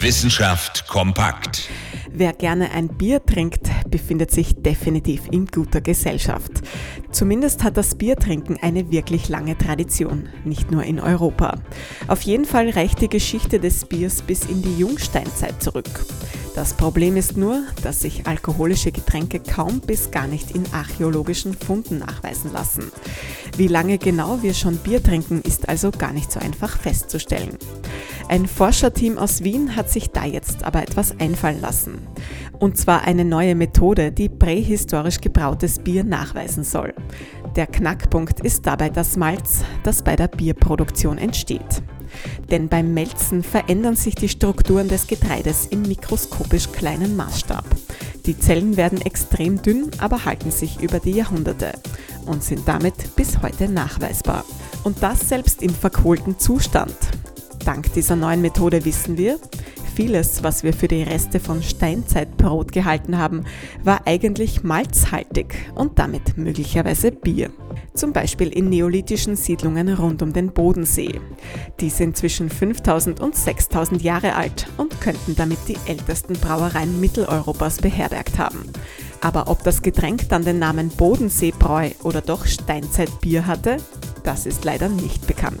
Wissenschaft kompakt. Wer gerne ein Bier trinkt, befindet sich definitiv in guter Gesellschaft. Zumindest hat das Biertrinken eine wirklich lange Tradition, nicht nur in Europa. Auf jeden Fall reicht die Geschichte des Biers bis in die Jungsteinzeit zurück. Das Problem ist nur, dass sich alkoholische Getränke kaum bis gar nicht in archäologischen Funden nachweisen lassen. Wie lange genau wir schon Bier trinken, ist also gar nicht so einfach festzustellen. Ein Forscherteam aus Wien hat sich da jetzt aber etwas einfallen lassen. Und zwar eine neue Methode, die prähistorisch gebrautes Bier nachweisen soll. Der Knackpunkt ist dabei das Malz, das bei der Bierproduktion entsteht. Denn beim Melzen verändern sich die Strukturen des Getreides im mikroskopisch kleinen Maßstab. Die Zellen werden extrem dünn, aber halten sich über die Jahrhunderte und sind damit bis heute nachweisbar. Und das selbst im verkohlten Zustand. Dank dieser neuen Methode wissen wir, vieles, was wir für die Reste von Steinzeitbrot gehalten haben, war eigentlich malzhaltig und damit möglicherweise Bier. Zum Beispiel in neolithischen Siedlungen rund um den Bodensee. Die sind zwischen 5000 und 6000 Jahre alt und könnten damit die ältesten Brauereien Mitteleuropas beherbergt haben. Aber ob das Getränk dann den Namen Bodenseebräu oder doch Steinzeitbier hatte, das ist leider nicht bekannt.